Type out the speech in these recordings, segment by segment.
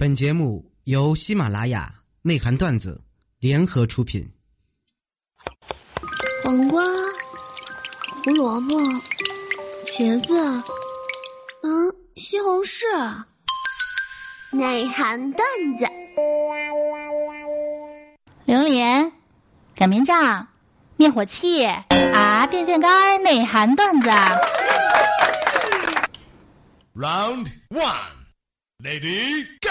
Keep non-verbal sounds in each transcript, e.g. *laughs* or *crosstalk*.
本节目由喜马拉雅内涵段子联合出品。黄瓜、胡萝卜、茄子，嗯，西红柿，内涵段子。榴莲、擀面杖、灭火器啊，电线杆，内涵段子。Round one, lady, go.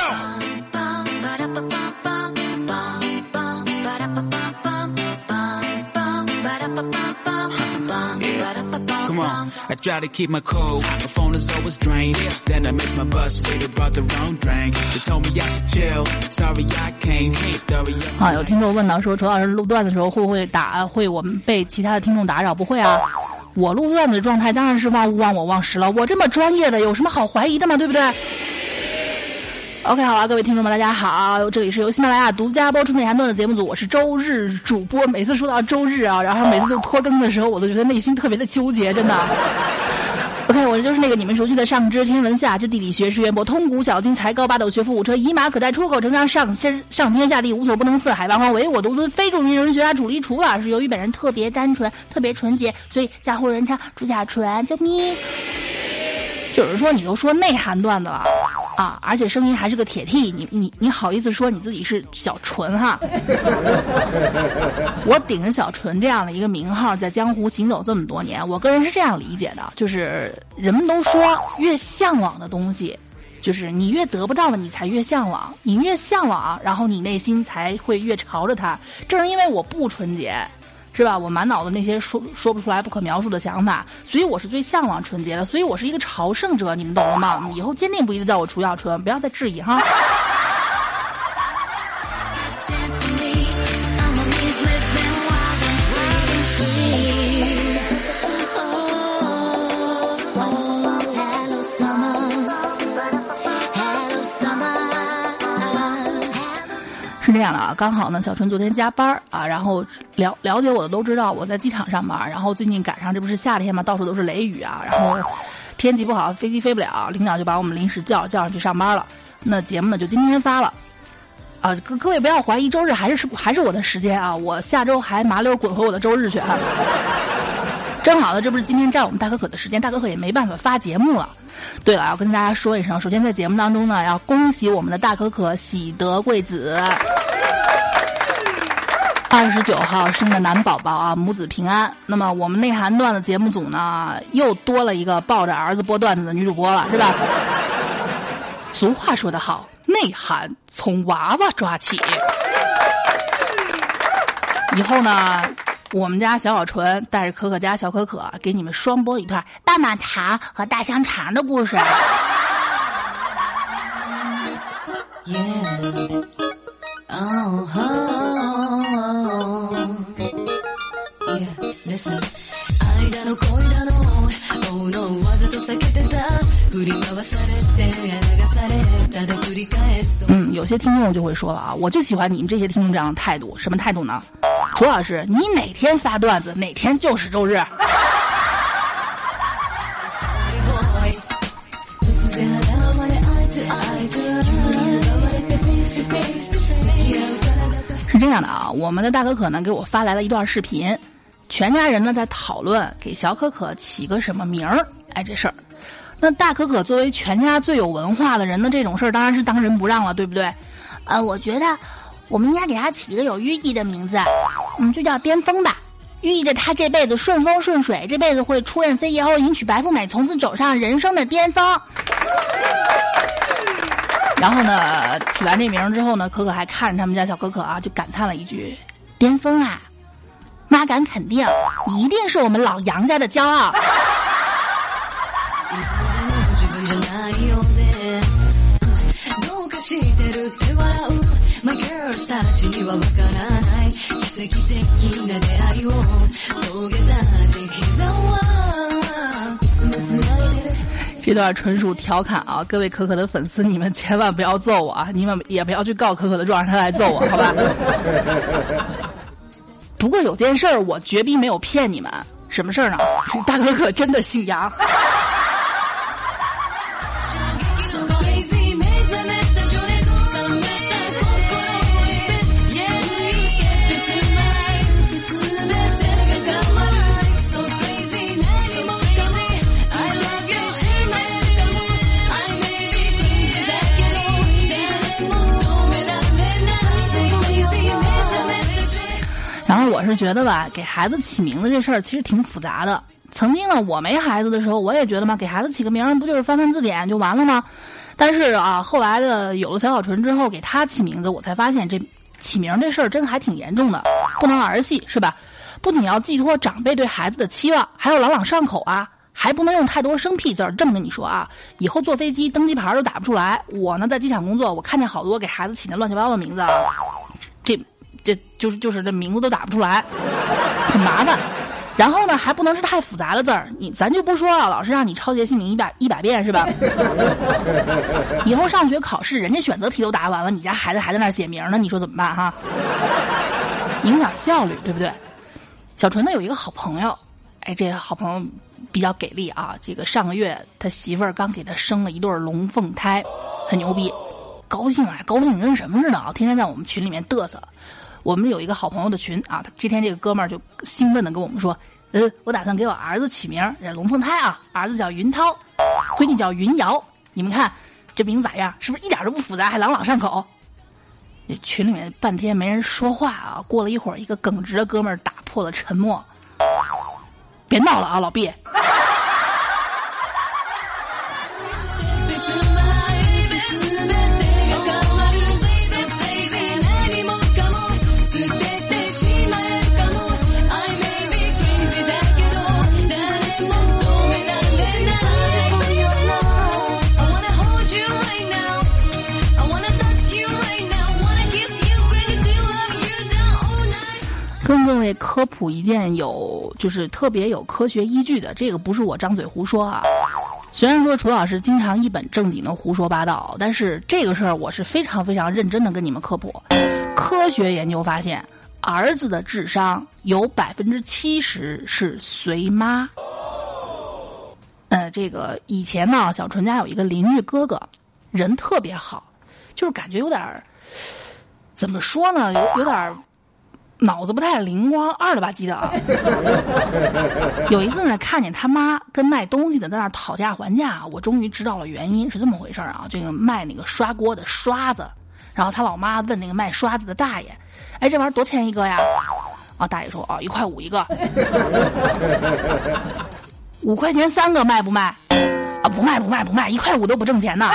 Come on, I try to keep my cool. My phone is always drained. Then I miss my bus, waited, brought the wrong drink. They told me I should chill. Sorry, I can't. Story 好，有听众问到说，楚老师录段子的时候会不会打会我们被其他的听众打扰？不会啊，我录段子的状态当然是忘物忘我忘时了。我这么专业的，有什么好怀疑的吗？对不对？OK，好了，各位听众们，大家好，这里是由喜马拉雅独家播出内涵段的节目组，我是周日主播。每次说到周日啊，然后每次就拖更的时候，我都觉得内心特别的纠结，真的。OK，我就是那个你们熟悉的上知天文下知地理学识渊博通古小今才高八斗学富五车以马可待出口成章上天上天下地无所不能四海八方唯我独尊非著名人学家主力厨老师由于本人特别单纯特别纯洁，所以家唬人称朱甲纯，救命！就是说你都说内涵段子了啊，而且声音还是个铁 T，你你你好意思说你自己是小纯哈？*laughs* 我顶着小纯这样的一个名号，在江湖行走这么多年，我个人是这样理解的，就是人们都说越向往的东西，就是你越得不到了，你才越向往，你越向往，然后你内心才会越朝着它。正是因为我不纯洁。是吧？我满脑子那些说说不出来、不可描述的想法，所以我是最向往纯洁的，所以我是一个朝圣者，你们懂了吗？以后坚定不移的叫我楚小春，不要再质疑哈。是这样的啊，刚好呢，小春昨天加班啊，然后了了解我的都知道我在机场上班，然后最近赶上这不是夏天嘛，到处都是雷雨啊，然后天气不好，飞机飞不了，领导就把我们临时叫叫上去上班了。那节目呢就今天发了，啊，各各位不要怀疑，周日还是是还是我的时间啊，我下周还麻溜滚回我的周日去。啊。正好呢，这不是今天占我们大可可的时间，大可可也没办法发节目了。对了，要跟大家说一声，首先在节目当中呢，要恭喜我们的大可可喜得贵子，二十九号生的男宝宝啊，母子平安。那么我们内涵段的节目组呢，又多了一个抱着儿子播段子的女主播了，是吧？俗话说得好，内涵从娃娃抓起。以后呢？我们家小小纯带着可可家小可可给你们双播一段棒棒糖和大香肠的故事。嗯，有些听众就会说了啊，我就喜欢你们这些听众这样的态度，什么态度呢？楚老师，你哪天发段子，哪天就是周日。是这样的啊，我们的大可可呢给我发来了一段视频，全家人呢在讨论给小可可起个什么名儿。哎，这事儿，那大可可作为全家最有文化的人呢，这种事儿当然是当仁不让了，对不对？呃，我觉得。我们应该给他起一个有寓意的名字，嗯，就叫巅峰吧，寓意着他这辈子顺风顺水，这辈子会出任 CEO，迎娶白富美，从此走上人生的巅峰。然后呢，起完这名之后呢，可可还看着他们家小可可啊，就感叹了一句：“巅峰啊，妈敢肯定，一定是我们老杨家的骄傲。”这段纯属调侃啊！各位可可的粉丝，你们千万不要揍我啊！你们也不要去告可可的状，让他来揍我，好吧？不过有件事儿，我绝逼没有骗你们。什么事儿呢？*laughs* 大哥可真的姓杨。我是觉得吧，给孩子起名字这事儿其实挺复杂的。曾经呢，我没孩子的时候，我也觉得嘛，给孩子起个名儿不就是翻翻字典就完了吗？但是啊，后来的有了小小纯之后，给他起名字，我才发现这起名这事儿真的还挺严重的，不能儿戏是吧？不仅要寄托长辈对孩子的期望，还要朗朗上口啊，还不能用太多生僻字儿。这么跟你说啊，以后坐飞机登机牌都打不出来。我呢，在机场工作，我看见好多给孩子起那乱七八糟的名字啊，这就是就是这名字都打不出来，很麻烦。然后呢，还不能是太复杂的字儿，你咱就不说了，老师让你抄写姓名一百一百遍是吧？*laughs* 以后上学考试，人家选择题都答完了，你家孩子还在那儿写名呢，你说怎么办哈？*laughs* 影响效率，对不对？小纯呢有一个好朋友，哎，这个好朋友比较给力啊。这个上个月他媳妇儿刚给他生了一对龙凤胎，很牛逼，高兴啊，高兴跟什么似的啊，天天在我们群里面嘚瑟。我们有一个好朋友的群啊，他这天这个哥们儿就兴奋的跟我们说：“呃，我打算给我儿子取名，龙凤胎啊，儿子叫云涛，闺女叫云瑶。你们看这名字咋样？是不是一点都不复杂，还朗朗上口？”群里面半天没人说话啊。过了一会儿，一个耿直的哥们儿打破了沉默：“别闹了啊，老毕。”跟各位科普一件有就是特别有科学依据的，这个不是我张嘴胡说啊。虽然说楚老师经常一本正经的胡说八道，但是这个事儿我是非常非常认真的跟你们科普。科学研究发现，儿子的智商有百分之七十是随妈。呃，这个以前呢，小纯家有一个邻居哥哥，人特别好，就是感觉有点儿怎么说呢，有有点儿。脑子不太灵光，二了吧唧的啊！*laughs* 有一次呢，看见他妈跟卖东西的在那讨价还价，我终于知道了原因是这么回事啊！这个卖那个刷锅的刷子，然后他老妈问那个卖刷子的大爷：“哎，这玩意儿多钱一个呀？”啊，大爷说：“哦，一块五一个。*laughs* ”五块钱三个卖不卖？啊，不卖不卖不卖，一块五都不挣钱呢。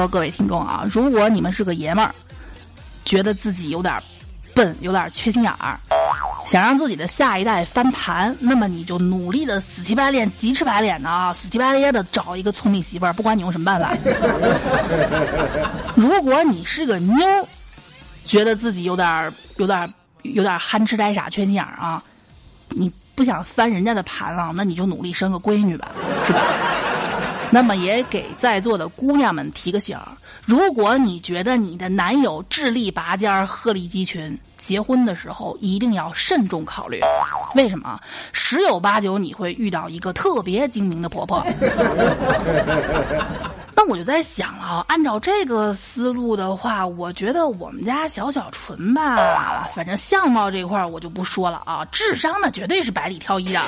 说，各位听众啊，如果你们是个爷们儿，觉得自己有点笨，有点缺心眼儿，想让自己的下一代翻盘，那么你就努力的死乞白赖、急赤白脸的啊，死乞白咧的找一个聪明媳妇儿，不管你用什么办法。*laughs* 如果你是个妞，觉得自己有点、有点、有点憨痴呆傻、缺心眼儿啊，你不想翻人家的盘了，那你就努力生个闺女吧，是吧？那么也给在座的姑娘们提个醒儿：如果你觉得你的男友智力拔尖、鹤立鸡群，结婚的时候一定要慎重考虑。为什么？十有八九你会遇到一个特别精明的婆婆。*laughs* 那我就在想了，按照这个思路的话，我觉得我们家小小纯吧，反正相貌这块我就不说了啊，智商那绝对是百里挑一的。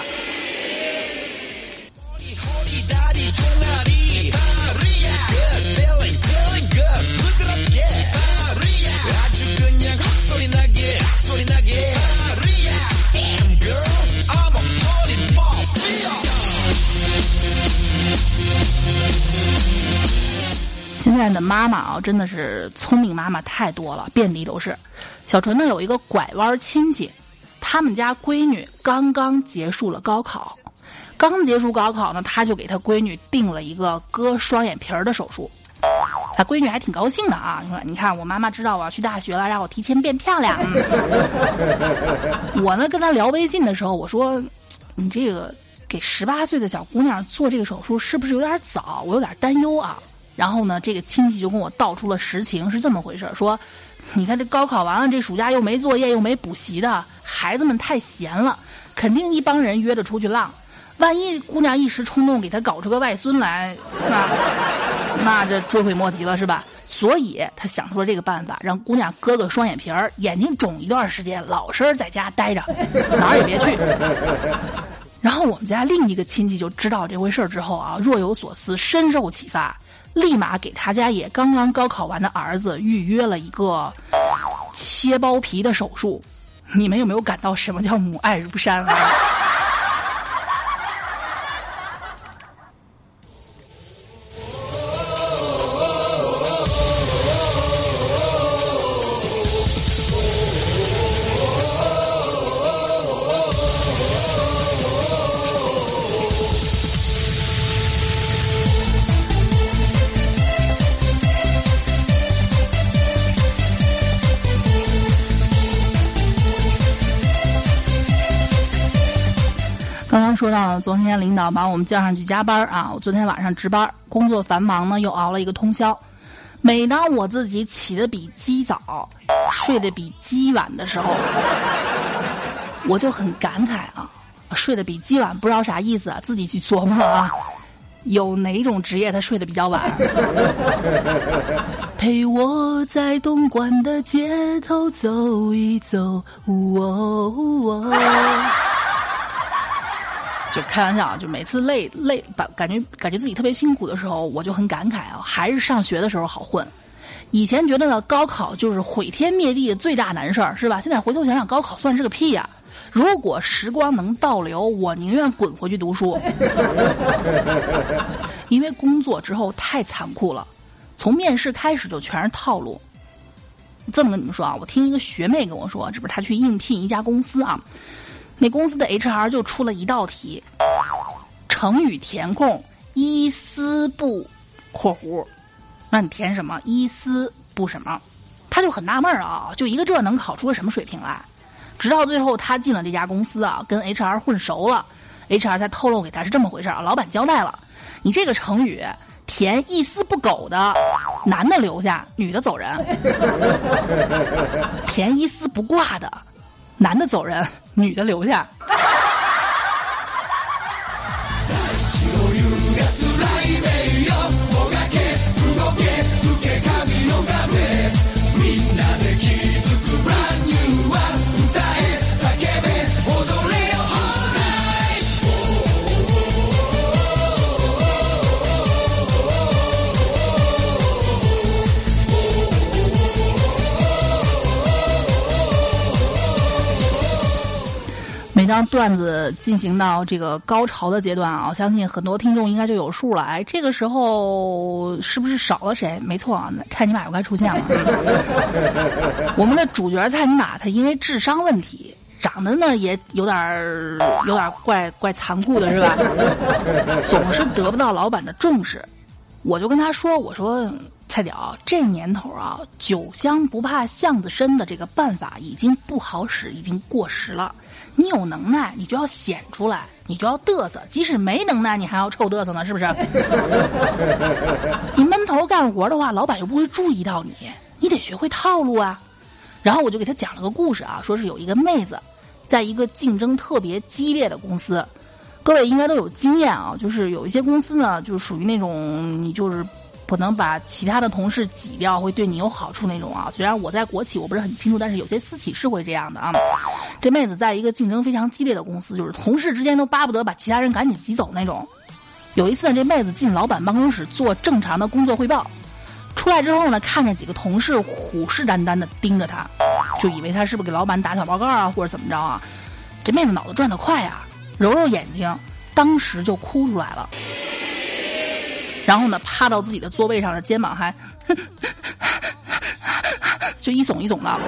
现在的妈妈啊，真的是聪明妈妈太多了，遍地都是。小纯呢有一个拐弯亲戚，他们家闺女刚刚结束了高考，刚结束高考呢，他就给他闺女定了一个割双眼皮儿的手术。他闺女还挺高兴的啊，说：“你看，我妈妈知道我要去大学了，让我提前变漂亮。” *laughs* 我呢跟他聊微信的时候，我说：“你这个给十八岁的小姑娘做这个手术是不是有点早？我有点担忧啊。”然后呢，这个亲戚就跟我道出了实情，是这么回事说，你看这高考完了，这暑假又没作业又没补习的，孩子们太闲了，肯定一帮人约着出去浪。万一姑娘一时冲动给他搞出个外孙来，那 *laughs* 那这追悔莫及了，是吧？所以他想出了这个办法，让姑娘割个双眼皮儿，眼睛肿一段时间，老实在家待着，*laughs* 哪儿也别去。然后我们家另一个亲戚就知道这回事儿之后啊，若有所思，深受启发，立马给他家也刚刚高考完的儿子预约了一个切包皮的手术。你们有没有感到什么叫母爱如山啊？说到了，昨天领导把我们叫上去加班啊，我昨天晚上值班，工作繁忙呢，又熬了一个通宵。每当我自己起得比鸡早，睡得比鸡晚的时候，我就很感慨啊，睡得比鸡晚不知道啥意思啊，自己去琢磨啊。有哪种职业他睡得比较晚？*laughs* 陪我在东莞的街头走一走。哦哦就开玩笑，就每次累累，把感觉感觉自己特别辛苦的时候，我就很感慨啊，还是上学的时候好混。以前觉得呢，高考就是毁天灭地的最大难事儿，是吧？现在回头想想，高考算是个屁呀！如果时光能倒流，我宁愿滚回去读书。*laughs* 因为工作之后太残酷了，从面试开始就全是套路。这么跟你们说啊，我听一个学妹跟我说，这不是她去应聘一家公司啊。那公司的 HR 就出了一道题，成语填空一丝不括弧，让你填什么一丝不什么，他就很纳闷啊，就一个这能考出个什么水平来？直到最后他进了这家公司啊，跟 HR 混熟了，HR 才透露给他是这么回事啊，老板交代了，你这个成语填一丝不苟的，男的留下，女的走人；*laughs* 填一丝不挂的。男的走人，女的留下。当段子进行到这个高潮的阶段啊，我相信很多听众应该就有数了。哎，这个时候是不是少了谁？没错啊，蔡尼玛又该出现了。我们的主角蔡尼玛，他因为智商问题，长得呢也有点有点怪怪残酷的是吧？总是得不到老板的重视。我就跟他说：“我说蔡屌，这年头啊，酒香不怕巷子深的这个办法已经不好使，已经过时了。”你有能耐，你就要显出来，你就要嘚瑟；即使没能耐，你还要臭嘚瑟呢，是不是？*laughs* 你闷头干活的话，老板又不会注意到你，你得学会套路啊。然后我就给他讲了个故事啊，说是有一个妹子，在一个竞争特别激烈的公司，各位应该都有经验啊，就是有一些公司呢，就属于那种你就是。可能把其他的同事挤掉，会对你有好处那种啊。虽然我在国企我不是很清楚，但是有些私企是会这样的啊。这妹子在一个竞争非常激烈的公司，就是同事之间都巴不得把其他人赶紧挤走那种。有一次呢，这妹子进老板办公室做正常的工作汇报，出来之后呢，看见几个同事虎视眈眈的盯着她，就以为她是不是给老板打小报告啊，或者怎么着啊。这妹子脑子转得快啊，揉揉眼睛，当时就哭出来了。然后呢，趴到自己的座位上的肩膀还，就一耸一耸的。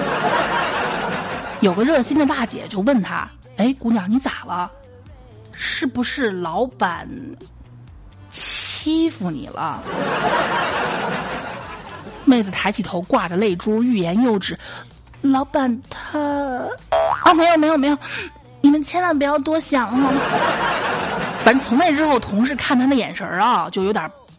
有个热心的大姐就问他：“哎，姑娘，你咋了？是不是老板欺负你了？”妹子抬起头，挂着泪珠，欲言又止：“老板他……啊，没有没有没有，你们千万不要多想啊。*laughs* ”反正从那之后，同事看他的眼神啊，就有点。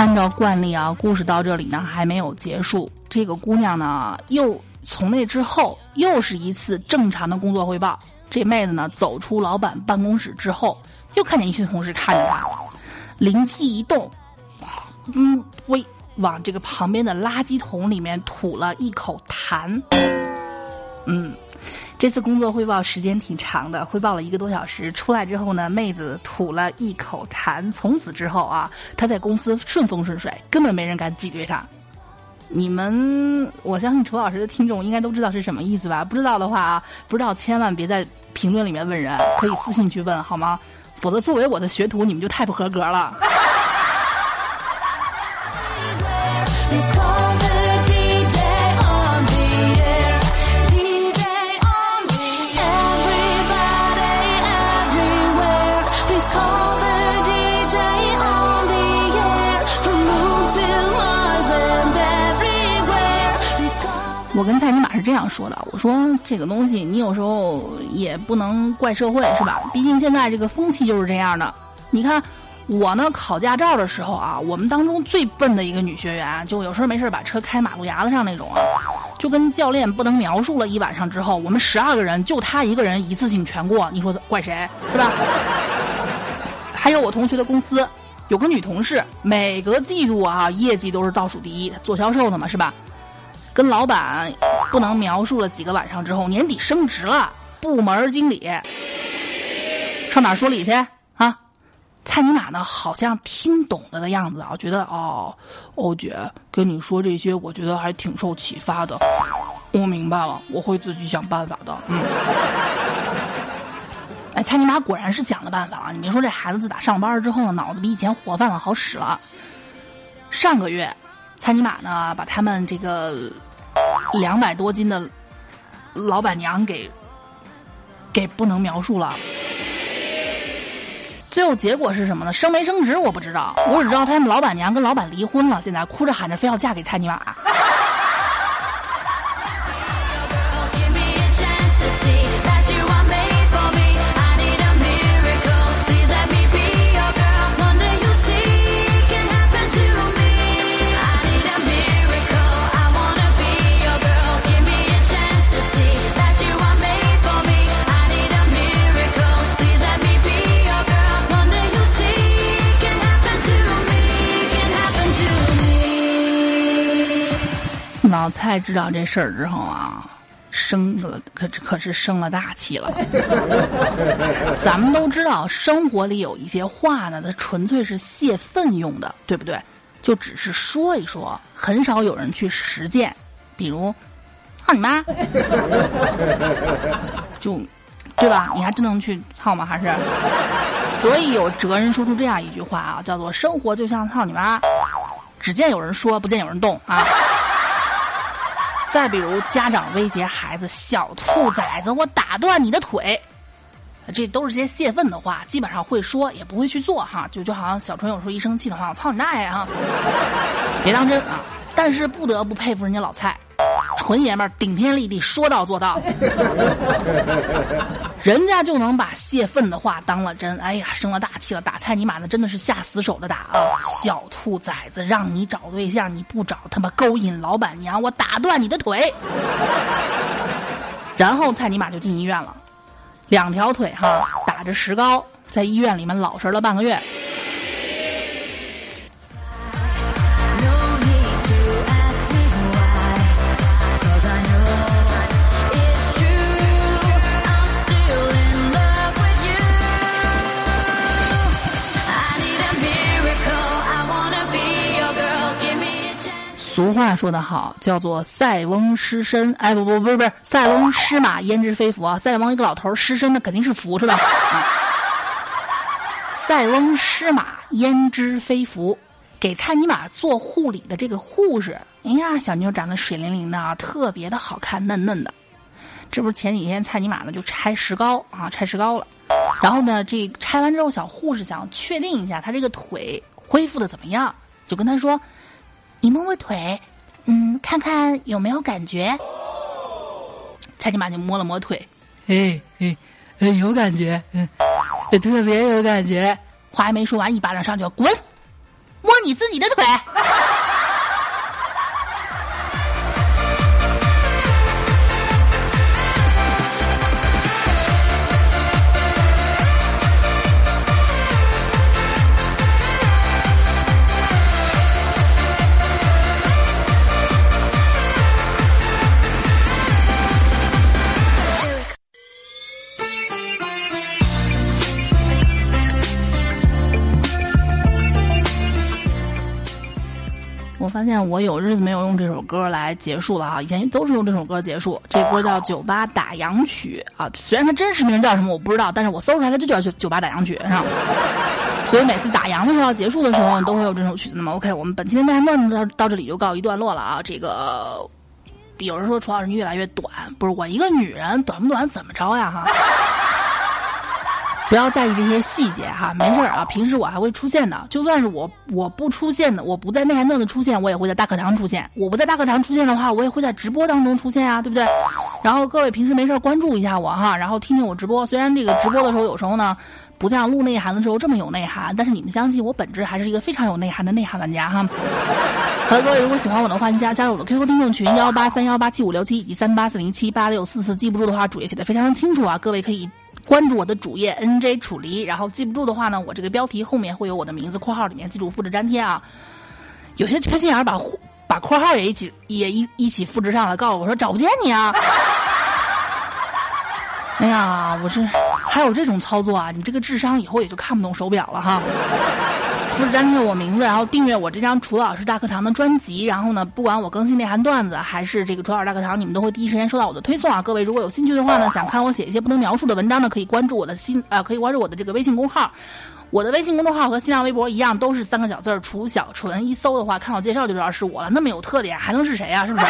按。照惯例啊，故事到这里呢还没有结束。这个姑娘呢，又从那之后又是一次正常的工作汇报。这妹子呢，走出老板办公室之后，又看见一群同事看着她，灵机一动，嗯，喂，往这个旁边的垃圾桶里面吐了一口痰。嗯，这次工作汇报时间挺长的，汇报了一个多小时。出来之后呢，妹子吐了一口痰，从此之后啊，她在公司顺风顺水，根本没人敢挤兑她。你们，我相信楚老师的听众应该都知道是什么意思吧？不知道的话啊，不知道千万别在。评论里面问人，可以私信去问好吗？否则作为我的学徒，你们就太不合格了。是这样说的，我说这个东西你有时候也不能怪社会，是吧？毕竟现在这个风气就是这样的。你看我呢，考驾照的时候啊，我们当中最笨的一个女学员，就有时候没事把车开马路牙子上那种啊，就跟教练不能描述了一晚上之后，我们十二个人就她一个人一次性全过，你说怪谁？是吧？*laughs* 还有我同学的公司有个女同事，每个季度啊业绩都是倒数第一，做销售的嘛，是吧？跟老板不能描述了几个晚上之后，年底升职了，部门经理上哪说理去啊？蔡尼玛呢？好像听懂了的样子啊，觉得哦，欧姐跟你说这些，我觉得还挺受启发的。我明白了，我会自己想办法的。嗯，哎，蔡尼玛果然是想了办法啊！你别说，这孩子自打上班之后呢，脑子比以前活泛了，好使了。上个月。蔡尼玛呢，把他们这个两百多斤的老板娘给给不能描述了。最后结果是什么呢？升没升职我不知道，我只知道他们老板娘跟老板离婚了，现在哭着喊着非要嫁给蔡尼玛。老蔡知道这事儿之后啊，生了可可是生了大气了。*laughs* 咱们都知道，生活里有一些话呢，它纯粹是泄愤用的，对不对？就只是说一说，很少有人去实践。比如，操你妈！*laughs* 就，对吧？你还真能去操吗？还是？所以有哲人说出这样一句话啊，叫做“生活就像操你妈”，只见有人说，不见有人动啊。再比如，家长威胁孩子：“小兔崽子，我打断你的腿。”这都是些泄愤的话，基本上会说，也不会去做哈。就就好像小春有时候一生气的话，我操你大爷啊！别当真啊！但是不得不佩服人家老蔡。纯爷们儿顶天立地说到做到，人家就能把泄愤的话当了真。哎呀，生了大气了，打蔡尼玛的真的是下死手的打啊！小兔崽子，让你找对象你不找，他妈勾引老板娘，我打断你的腿。*laughs* 然后蔡尼玛就进医院了，两条腿哈打着石膏，在医院里面老实了半个月。俗话说得好，叫做“塞翁失身”。哎，不不不是不是，“塞翁失马，焉知非福”啊！塞翁一个老头失身，那肯定是福是吧？啊！*laughs* 塞翁失马，焉知非福？给蔡尼玛做护理的这个护士，哎呀，小妞长得水灵灵的啊，特别的好看，嫩嫩的。这不是前几天蔡尼玛呢就拆石膏啊，拆石膏了。然后呢，这拆完之后，小护士想确定一下她这个腿恢复的怎么样，就跟她说。你摸摸腿，嗯，看看有没有感觉。蔡金马就摸了摸腿，哎哎，有感觉，嗯，特别有感觉。话还没说完，一巴掌上去，滚！摸你自己的腿。发现我有日子没有用这首歌来结束了啊！以前都是用这首歌结束。这歌叫《酒吧打烊曲》啊，虽然它真实名叫什么我不知道，但是我搜出来它就叫《酒酒吧打烊曲》是吧？*laughs* 所以每次打烊的时候要结束的时候都会有这首曲子。那么 OK，我们本期的内涵段子到到这里就告一段落了啊！这个有人说楚老师你越来越短，不是我一个女人短不短怎么着呀哈？不要在意这些细节哈，没事儿啊。平时我还会出现的，就算是我我不出现的，我不在内涵段子出现，我也会在大课堂出现。我不在大课堂出现的话，我也会在直播当中出现啊，对不对？然后各位平时没事关注一下我哈，然后听听我直播。虽然这个直播的时候有时候呢，不像录内涵的时候这么有内涵，但是你们相信我本质还是一个非常有内涵的内涵玩家哈。好的，各位如果喜欢我的话，加加入我的 QQ 听众群幺八三幺八七五六七以及三八四零七八六四四，记不住的话，主页写的非常清楚啊，各位可以。关注我的主页 NJ 楚离，然后记不住的话呢，我这个标题后面会有我的名字，括号里面记住复制粘贴啊。有些缺心眼儿把把括号也一起也一一起复制上来，告诉我说找不见你啊。*laughs* 哎呀，我是还有这种操作啊！你这个智商以后也就看不懂手表了哈。复制粘贴我名字，然后订阅我这张楚老师大课堂的专辑，然后呢，不管我更新内涵段子还是这个楚老师大课堂，你们都会第一时间收到我的推送啊！各位如果有兴趣的话呢，想看我写一些不能描述的文章呢，可以关注我的新啊，可以关注我的这个微信公号。我的微信公众号和新浪微博一样，都是三个小字儿楚小纯，一搜的话看到介绍就知道是我了。那么有特点，还能是谁啊？是不是？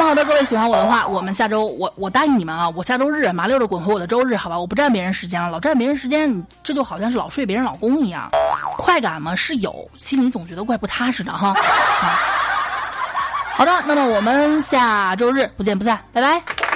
好的，各位喜欢我的话，我们下周我我答应你们啊，我下周日麻溜的滚回我的周日，好吧？我不占别人时间了，老占别人时间，这就好像是老睡别人老公一样。快感嘛是有，心里总觉得怪不踏实的哈。*laughs* 好的，那么我们下周日不见不散，拜拜。